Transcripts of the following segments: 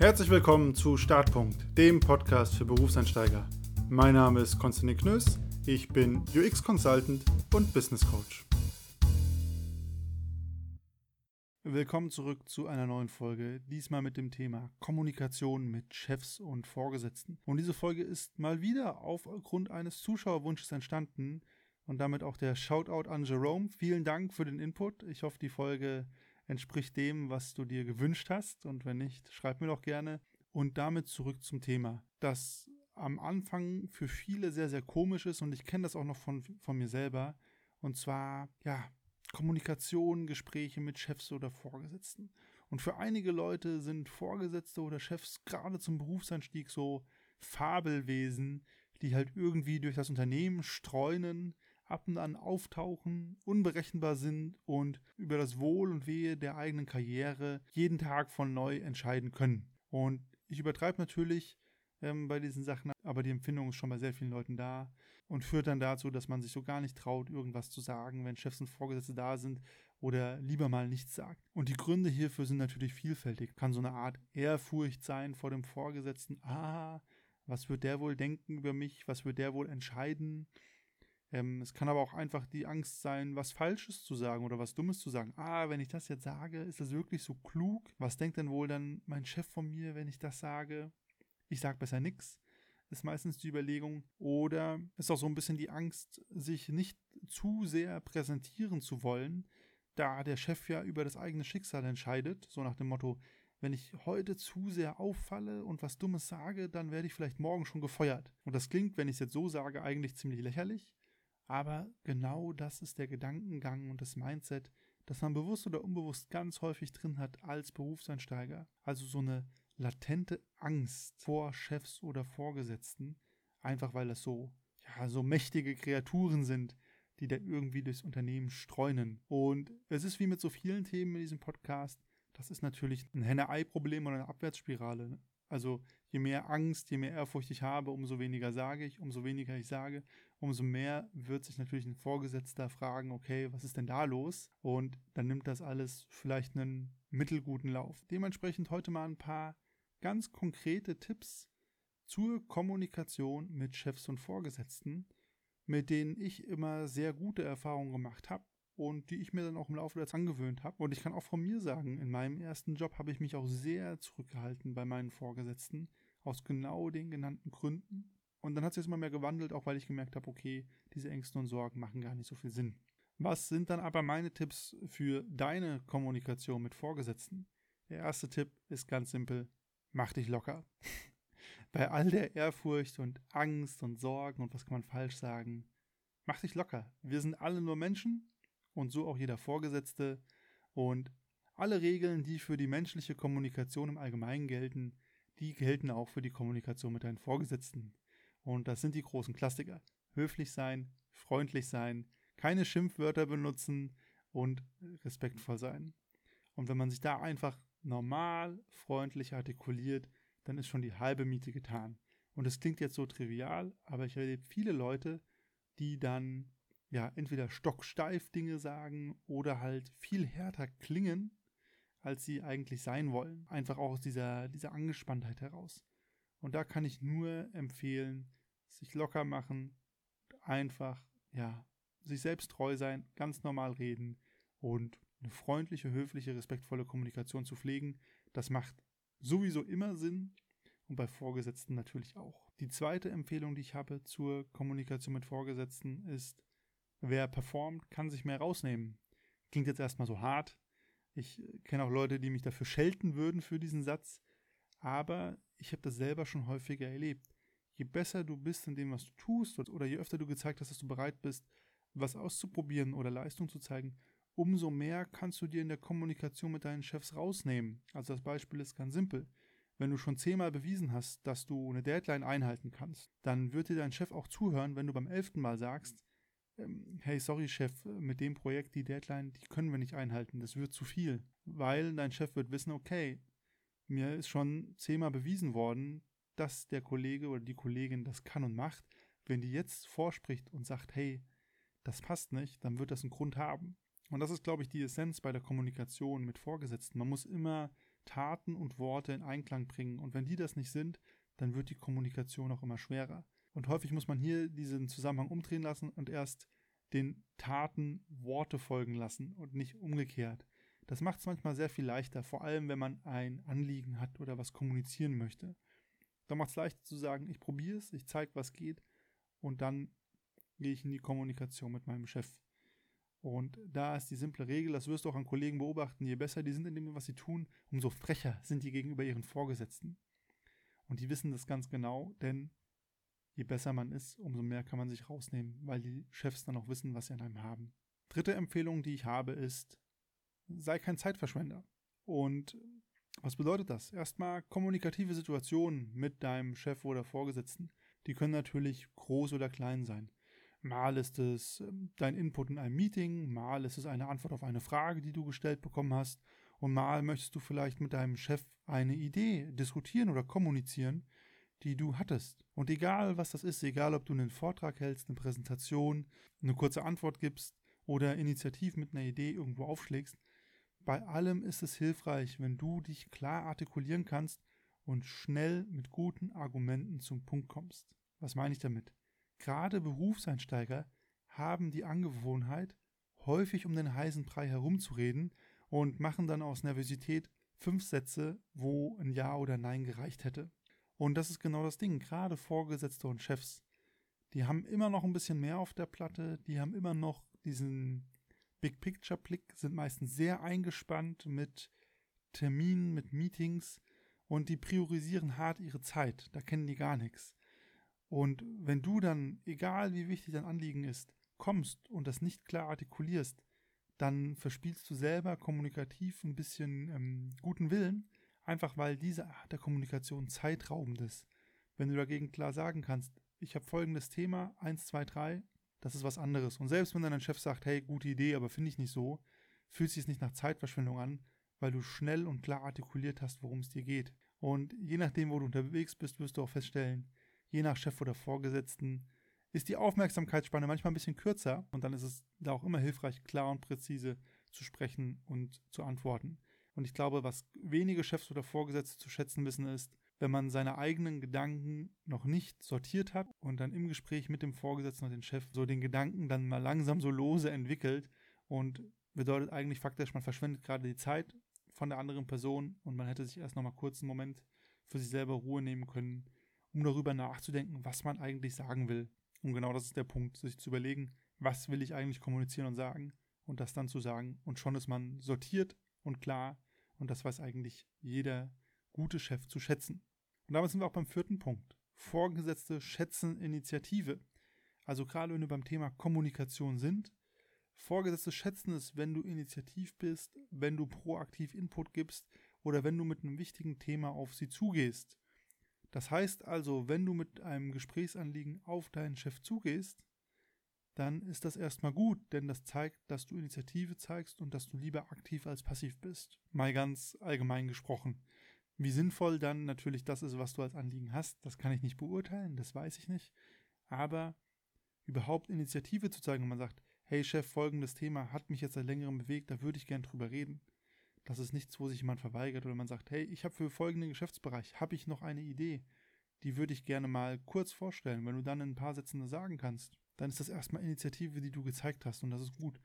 Herzlich willkommen zu Startpunkt, dem Podcast für Berufseinsteiger. Mein Name ist Konstantin Knöss, ich bin UX Consultant und Business Coach. Willkommen zurück zu einer neuen Folge, diesmal mit dem Thema Kommunikation mit Chefs und Vorgesetzten. Und diese Folge ist mal wieder aufgrund eines Zuschauerwunsches entstanden und damit auch der Shoutout an Jerome. Vielen Dank für den Input. Ich hoffe, die Folge entspricht dem, was du dir gewünscht hast. Und wenn nicht, schreib mir doch gerne. Und damit zurück zum Thema, das am Anfang für viele sehr, sehr komisch ist. Und ich kenne das auch noch von, von mir selber. Und zwar, ja, Kommunikation, Gespräche mit Chefs oder Vorgesetzten. Und für einige Leute sind Vorgesetzte oder Chefs gerade zum Berufseinstieg so Fabelwesen, die halt irgendwie durch das Unternehmen streunen, ab und an auftauchen, unberechenbar sind und über das Wohl und Wehe der eigenen Karriere jeden Tag von neu entscheiden können. Und ich übertreibe natürlich ähm, bei diesen Sachen, aber die Empfindung ist schon bei sehr vielen Leuten da und führt dann dazu, dass man sich so gar nicht traut, irgendwas zu sagen, wenn Chefs und Vorgesetzte da sind oder lieber mal nichts sagt. Und die Gründe hierfür sind natürlich vielfältig. Kann so eine Art Ehrfurcht sein vor dem Vorgesetzten. Ah, was wird der wohl denken über mich? Was wird der wohl entscheiden? Ähm, es kann aber auch einfach die Angst sein, was Falsches zu sagen oder was Dummes zu sagen. Ah, wenn ich das jetzt sage, ist das wirklich so klug? Was denkt denn wohl dann mein Chef von mir, wenn ich das sage? Ich sage besser nichts. Ist meistens die Überlegung. Oder ist auch so ein bisschen die Angst, sich nicht zu sehr präsentieren zu wollen, da der Chef ja über das eigene Schicksal entscheidet. So nach dem Motto, wenn ich heute zu sehr auffalle und was Dummes sage, dann werde ich vielleicht morgen schon gefeuert. Und das klingt, wenn ich es jetzt so sage, eigentlich ziemlich lächerlich. Aber genau das ist der Gedankengang und das Mindset, das man bewusst oder unbewusst ganz häufig drin hat als Berufseinsteiger. Also so eine latente Angst vor Chefs oder Vorgesetzten, einfach weil das so, ja, so mächtige Kreaturen sind, die da irgendwie durchs Unternehmen streunen. Und es ist wie mit so vielen Themen in diesem Podcast, das ist natürlich ein Henne-Ei-Problem oder eine Abwärtsspirale. Ne? Also je mehr Angst, je mehr Ehrfurcht ich habe, umso weniger sage ich, umso weniger ich sage, umso mehr wird sich natürlich ein Vorgesetzter fragen, okay, was ist denn da los? Und dann nimmt das alles vielleicht einen mittelguten Lauf. Dementsprechend heute mal ein paar ganz konkrete Tipps zur Kommunikation mit Chefs und Vorgesetzten, mit denen ich immer sehr gute Erfahrungen gemacht habe und die ich mir dann auch im Laufe der Zeit angewöhnt habe. Und ich kann auch von mir sagen, in meinem ersten Job habe ich mich auch sehr zurückgehalten bei meinen Vorgesetzten, aus genau den genannten Gründen. Und dann hat sich das immer mehr gewandelt, auch weil ich gemerkt habe, okay, diese Ängste und Sorgen machen gar nicht so viel Sinn. Was sind dann aber meine Tipps für deine Kommunikation mit Vorgesetzten? Der erste Tipp ist ganz simpel, mach dich locker. Bei all der Ehrfurcht und Angst und Sorgen und was kann man falsch sagen, mach dich locker. Wir sind alle nur Menschen und so auch jeder Vorgesetzte. Und alle Regeln, die für die menschliche Kommunikation im Allgemeinen gelten, die gelten auch für die Kommunikation mit deinen Vorgesetzten. Und das sind die großen Klassiker. Höflich sein, freundlich sein, keine Schimpfwörter benutzen und respektvoll sein. Und wenn man sich da einfach normal, freundlich artikuliert, dann ist schon die halbe Miete getan. Und es klingt jetzt so trivial, aber ich erlebe viele Leute, die dann ja, entweder stocksteif Dinge sagen oder halt viel härter klingen, als sie eigentlich sein wollen. Einfach auch aus dieser, dieser Angespanntheit heraus. Und da kann ich nur empfehlen, sich locker machen, einfach, ja, sich selbst treu sein, ganz normal reden und eine freundliche, höfliche, respektvolle Kommunikation zu pflegen. Das macht sowieso immer Sinn und bei Vorgesetzten natürlich auch. Die zweite Empfehlung, die ich habe zur Kommunikation mit Vorgesetzten ist, Wer performt, kann sich mehr rausnehmen. Klingt jetzt erstmal so hart. Ich kenne auch Leute, die mich dafür schelten würden für diesen Satz. Aber ich habe das selber schon häufiger erlebt. Je besser du bist in dem, was du tust, oder je öfter du gezeigt hast, dass du bereit bist, was auszuprobieren oder Leistung zu zeigen, umso mehr kannst du dir in der Kommunikation mit deinen Chefs rausnehmen. Also das Beispiel ist ganz simpel. Wenn du schon zehnmal bewiesen hast, dass du eine Deadline einhalten kannst, dann wird dir dein Chef auch zuhören, wenn du beim elften Mal sagst, ähm, hey, sorry Chef, mit dem Projekt, die Deadline, die können wir nicht einhalten, das wird zu viel. Weil dein Chef wird wissen, okay, mir ist schon zehnmal bewiesen worden, dass der Kollege oder die Kollegin das kann und macht. Wenn die jetzt vorspricht und sagt, hey, das passt nicht, dann wird das einen Grund haben. Und das ist, glaube ich, die Essenz bei der Kommunikation mit Vorgesetzten. Man muss immer Taten und Worte in Einklang bringen. Und wenn die das nicht sind, dann wird die Kommunikation auch immer schwerer. Und häufig muss man hier diesen Zusammenhang umdrehen lassen und erst den Taten Worte folgen lassen und nicht umgekehrt. Das macht es manchmal sehr viel leichter, vor allem wenn man ein Anliegen hat oder was kommunizieren möchte. Da macht es leichter zu sagen, ich probiere es, ich zeige, was geht und dann gehe ich in die Kommunikation mit meinem Chef. Und da ist die simple Regel, das wirst du auch an Kollegen beobachten, je besser die sind in dem, was sie tun, umso frecher sind die gegenüber ihren Vorgesetzten. Und die wissen das ganz genau, denn je besser man ist, umso mehr kann man sich rausnehmen, weil die Chefs dann auch wissen, was sie an einem haben. Dritte Empfehlung, die ich habe, ist, sei kein Zeitverschwender. Und was bedeutet das? Erstmal kommunikative Situationen mit deinem Chef oder Vorgesetzten. Die können natürlich groß oder klein sein. Mal ist es ähm, dein Input in einem Meeting, mal ist es eine Antwort auf eine Frage, die du gestellt bekommen hast, und mal möchtest du vielleicht mit deinem Chef eine Idee diskutieren oder kommunizieren, die du hattest. Und egal, was das ist, egal, ob du einen Vortrag hältst, eine Präsentation, eine kurze Antwort gibst oder initiativ mit einer Idee irgendwo aufschlägst, bei allem ist es hilfreich, wenn du dich klar artikulieren kannst und schnell mit guten Argumenten zum Punkt kommst. Was meine ich damit? Gerade Berufseinsteiger haben die Angewohnheit, häufig um den heißen Brei herumzureden und machen dann aus Nervosität fünf Sätze, wo ein Ja oder Nein gereicht hätte. Und das ist genau das Ding. Gerade Vorgesetzte und Chefs, die haben immer noch ein bisschen mehr auf der Platte, die haben immer noch diesen Big Picture Blick, sind meistens sehr eingespannt mit Terminen, mit Meetings und die priorisieren hart ihre Zeit. Da kennen die gar nichts. Und wenn du dann, egal wie wichtig dein Anliegen ist, kommst und das nicht klar artikulierst, dann verspielst du selber kommunikativ ein bisschen ähm, guten Willen, einfach weil diese Art der Kommunikation zeitraubend ist. Wenn du dagegen klar sagen kannst, ich habe folgendes Thema, 1, 2, 3, das ist was anderes. Und selbst wenn dann dein Chef sagt, hey, gute Idee, aber finde ich nicht so, fühlt sich es nicht nach Zeitverschwendung an, weil du schnell und klar artikuliert hast, worum es dir geht. Und je nachdem, wo du unterwegs bist, wirst du auch feststellen, je nach Chef oder Vorgesetzten, ist die Aufmerksamkeitsspanne manchmal ein bisschen kürzer und dann ist es da auch immer hilfreich, klar und präzise zu sprechen und zu antworten. Und ich glaube, was wenige Chefs oder Vorgesetzte zu schätzen wissen, ist, wenn man seine eigenen Gedanken noch nicht sortiert hat und dann im Gespräch mit dem Vorgesetzten und dem Chef so den Gedanken dann mal langsam so lose entwickelt und bedeutet eigentlich faktisch, man verschwendet gerade die Zeit von der anderen Person und man hätte sich erst noch mal kurz einen Moment für sich selber Ruhe nehmen können, um darüber nachzudenken, was man eigentlich sagen will. Und genau das ist der Punkt, sich zu überlegen, was will ich eigentlich kommunizieren und sagen und das dann zu sagen. Und schon ist man sortiert und klar und das weiß eigentlich jeder gute Chef zu schätzen. Und damit sind wir auch beim vierten Punkt. Vorgesetzte schätzen Initiative. Also gerade wenn wir beim Thema Kommunikation sind, Vorgesetzte schätzen es, wenn du initiativ bist, wenn du proaktiv Input gibst oder wenn du mit einem wichtigen Thema auf sie zugehst. Das heißt also, wenn du mit einem Gesprächsanliegen auf deinen Chef zugehst, dann ist das erstmal gut, denn das zeigt, dass du Initiative zeigst und dass du lieber aktiv als passiv bist. Mal ganz allgemein gesprochen. Wie sinnvoll dann natürlich das ist, was du als Anliegen hast, das kann ich nicht beurteilen, das weiß ich nicht. Aber überhaupt Initiative zu zeigen, wenn man sagt, hey Chef, folgendes Thema hat mich jetzt seit längerem bewegt, da würde ich gern drüber reden. Das ist nichts, wo sich jemand verweigert oder man sagt, hey, ich habe für folgenden Geschäftsbereich, habe ich noch eine Idee, die würde ich gerne mal kurz vorstellen. Wenn du dann in ein paar Sätzen sagen kannst, dann ist das erstmal Initiative, die du gezeigt hast und das ist gut.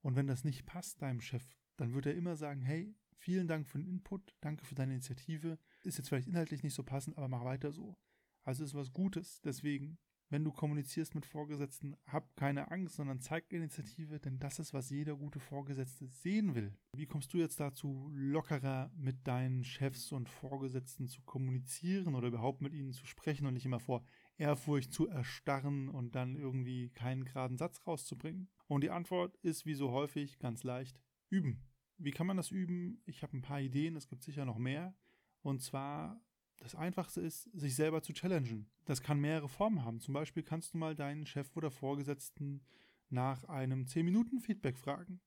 Und wenn das nicht passt deinem Chef, dann wird er immer sagen, hey, vielen Dank für den Input, danke für deine Initiative. Ist jetzt vielleicht inhaltlich nicht so passend, aber mach weiter so. Also ist was Gutes. Deswegen wenn du kommunizierst mit Vorgesetzten, hab keine Angst, sondern zeig Initiative, denn das ist, was jeder gute Vorgesetzte sehen will. Wie kommst du jetzt dazu, lockerer mit deinen Chefs und Vorgesetzten zu kommunizieren oder überhaupt mit ihnen zu sprechen und nicht immer vor Ehrfurcht zu erstarren und dann irgendwie keinen geraden Satz rauszubringen? Und die Antwort ist wie so häufig ganz leicht üben. Wie kann man das üben? Ich habe ein paar Ideen, es gibt sicher noch mehr. Und zwar das Einfachste ist, sich selber zu challengen. Das kann mehrere Formen haben. Zum Beispiel kannst du mal deinen Chef oder Vorgesetzten nach einem 10-Minuten-Feedback fragen.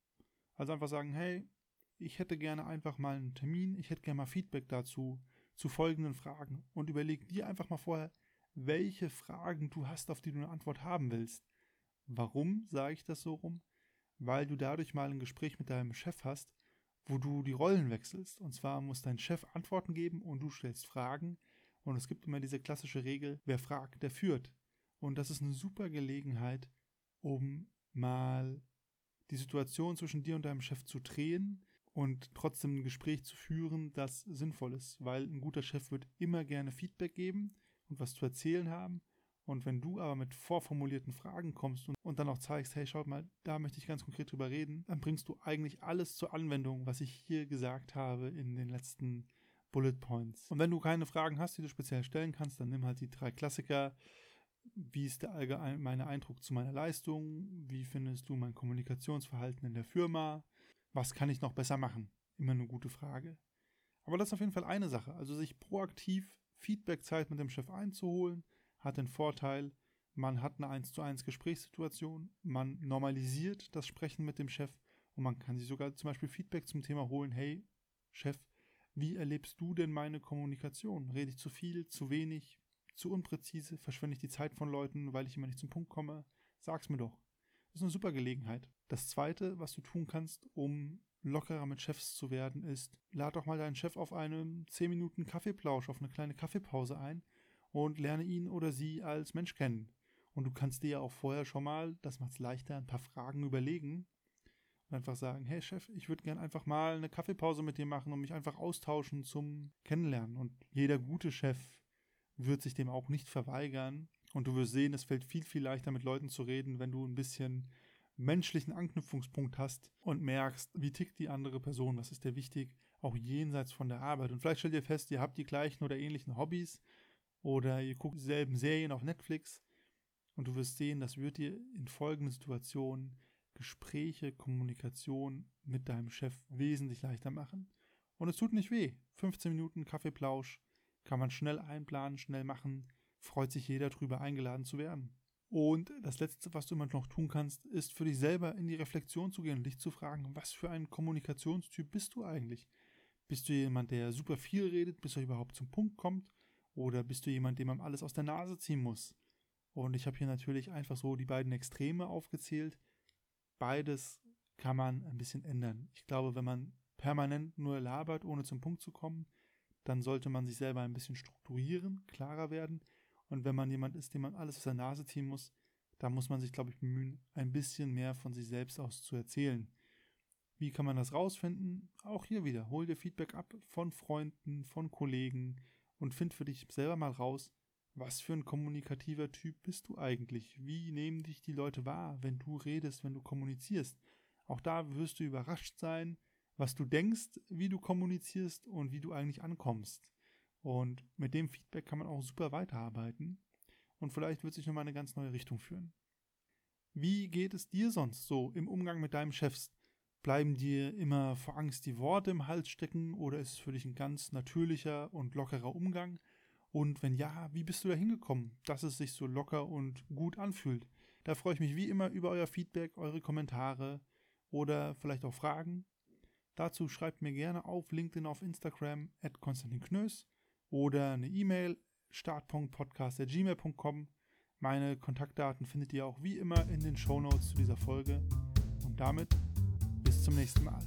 Also einfach sagen, hey, ich hätte gerne einfach mal einen Termin, ich hätte gerne mal Feedback dazu, zu folgenden Fragen. Und überleg dir einfach mal vorher, welche Fragen du hast, auf die du eine Antwort haben willst. Warum sage ich das so rum? Weil du dadurch mal ein Gespräch mit deinem Chef hast, wo du die Rollen wechselst. Und zwar muss dein Chef Antworten geben und du stellst Fragen. Und es gibt immer diese klassische Regel, wer fragt, der führt. Und das ist eine super Gelegenheit, um mal die Situation zwischen dir und deinem Chef zu drehen und trotzdem ein Gespräch zu führen, das sinnvoll ist, weil ein guter Chef wird immer gerne Feedback geben und was zu erzählen haben. Und wenn du aber mit vorformulierten Fragen kommst und, und dann auch zeigst, hey, schaut mal, da möchte ich ganz konkret drüber reden, dann bringst du eigentlich alles zur Anwendung, was ich hier gesagt habe in den letzten Bullet Points. Und wenn du keine Fragen hast, die du speziell stellen kannst, dann nimm halt die drei Klassiker. Wie ist der allgemeine Eindruck zu meiner Leistung? Wie findest du mein Kommunikationsverhalten in der Firma? Was kann ich noch besser machen? Immer eine gute Frage. Aber das ist auf jeden Fall eine Sache. Also sich proaktiv Feedbackzeit mit dem Chef einzuholen, hat den Vorteil, man hat eine 1 zu 1 Gesprächssituation, man normalisiert das Sprechen mit dem Chef und man kann sich sogar zum Beispiel Feedback zum Thema holen, hey Chef, wie erlebst du denn meine Kommunikation? Rede ich zu viel, zu wenig, zu unpräzise? Verschwende ich die Zeit von Leuten, weil ich immer nicht zum Punkt komme? Sag's mir doch. Das ist eine super Gelegenheit. Das zweite, was du tun kannst, um lockerer mit Chefs zu werden, ist, lad doch mal deinen Chef auf einen 10 Minuten Kaffeeplausch, auf eine kleine Kaffeepause ein und lerne ihn oder sie als Mensch kennen. Und du kannst dir ja auch vorher schon mal, das macht es leichter, ein paar Fragen überlegen und einfach sagen, hey Chef, ich würde gern einfach mal eine Kaffeepause mit dir machen und mich einfach austauschen zum Kennenlernen. Und jeder gute Chef wird sich dem auch nicht verweigern. Und du wirst sehen, es fällt viel, viel leichter mit Leuten zu reden, wenn du ein bisschen menschlichen Anknüpfungspunkt hast und merkst, wie tickt die andere Person, was ist dir wichtig, auch jenseits von der Arbeit. Und vielleicht stellt ihr fest, ihr habt die gleichen oder ähnlichen Hobbys oder ihr guckt dieselben Serien auf Netflix und du wirst sehen, das wird dir in folgenden Situationen Gespräche, Kommunikation mit deinem Chef wesentlich leichter machen. Und es tut nicht weh. 15 Minuten Kaffeeplausch kann man schnell einplanen, schnell machen, freut sich jeder drüber eingeladen zu werden. Und das Letzte, was du immer noch tun kannst, ist für dich selber in die Reflexion zu gehen und dich zu fragen, was für ein Kommunikationstyp bist du eigentlich? Bist du jemand, der super viel redet, bis er überhaupt zum Punkt kommt? Oder bist du jemand, dem man alles aus der Nase ziehen muss? Und ich habe hier natürlich einfach so die beiden Extreme aufgezählt. Beides kann man ein bisschen ändern. Ich glaube, wenn man permanent nur labert, ohne zum Punkt zu kommen, dann sollte man sich selber ein bisschen strukturieren, klarer werden. Und wenn man jemand ist, dem man alles aus der Nase ziehen muss, da muss man sich, glaube ich, bemühen, ein bisschen mehr von sich selbst aus zu erzählen. Wie kann man das rausfinden? Auch hier wieder, hol dir Feedback ab von Freunden, von Kollegen und find für dich selber mal raus, was für ein kommunikativer Typ bist du eigentlich? Wie nehmen dich die Leute wahr, wenn du redest, wenn du kommunizierst? Auch da wirst du überrascht sein, was du denkst, wie du kommunizierst und wie du eigentlich ankommst. Und mit dem Feedback kann man auch super weiterarbeiten und vielleicht wird sich nochmal eine ganz neue Richtung führen. Wie geht es dir sonst so im Umgang mit deinem Chefs? Bleiben dir immer vor Angst die Worte im Hals stecken oder ist es für dich ein ganz natürlicher und lockerer Umgang? Und wenn ja, wie bist du da hingekommen, dass es sich so locker und gut anfühlt? Da freue ich mich wie immer über euer Feedback, eure Kommentare oder vielleicht auch Fragen. Dazu schreibt mir gerne auf LinkedIn, auf Instagram, at Konstantin Knös oder eine E-Mail start.podcast.gmail.com. Meine Kontaktdaten findet ihr auch wie immer in den Show Notes zu dieser Folge. Und damit zum nächsten Mal.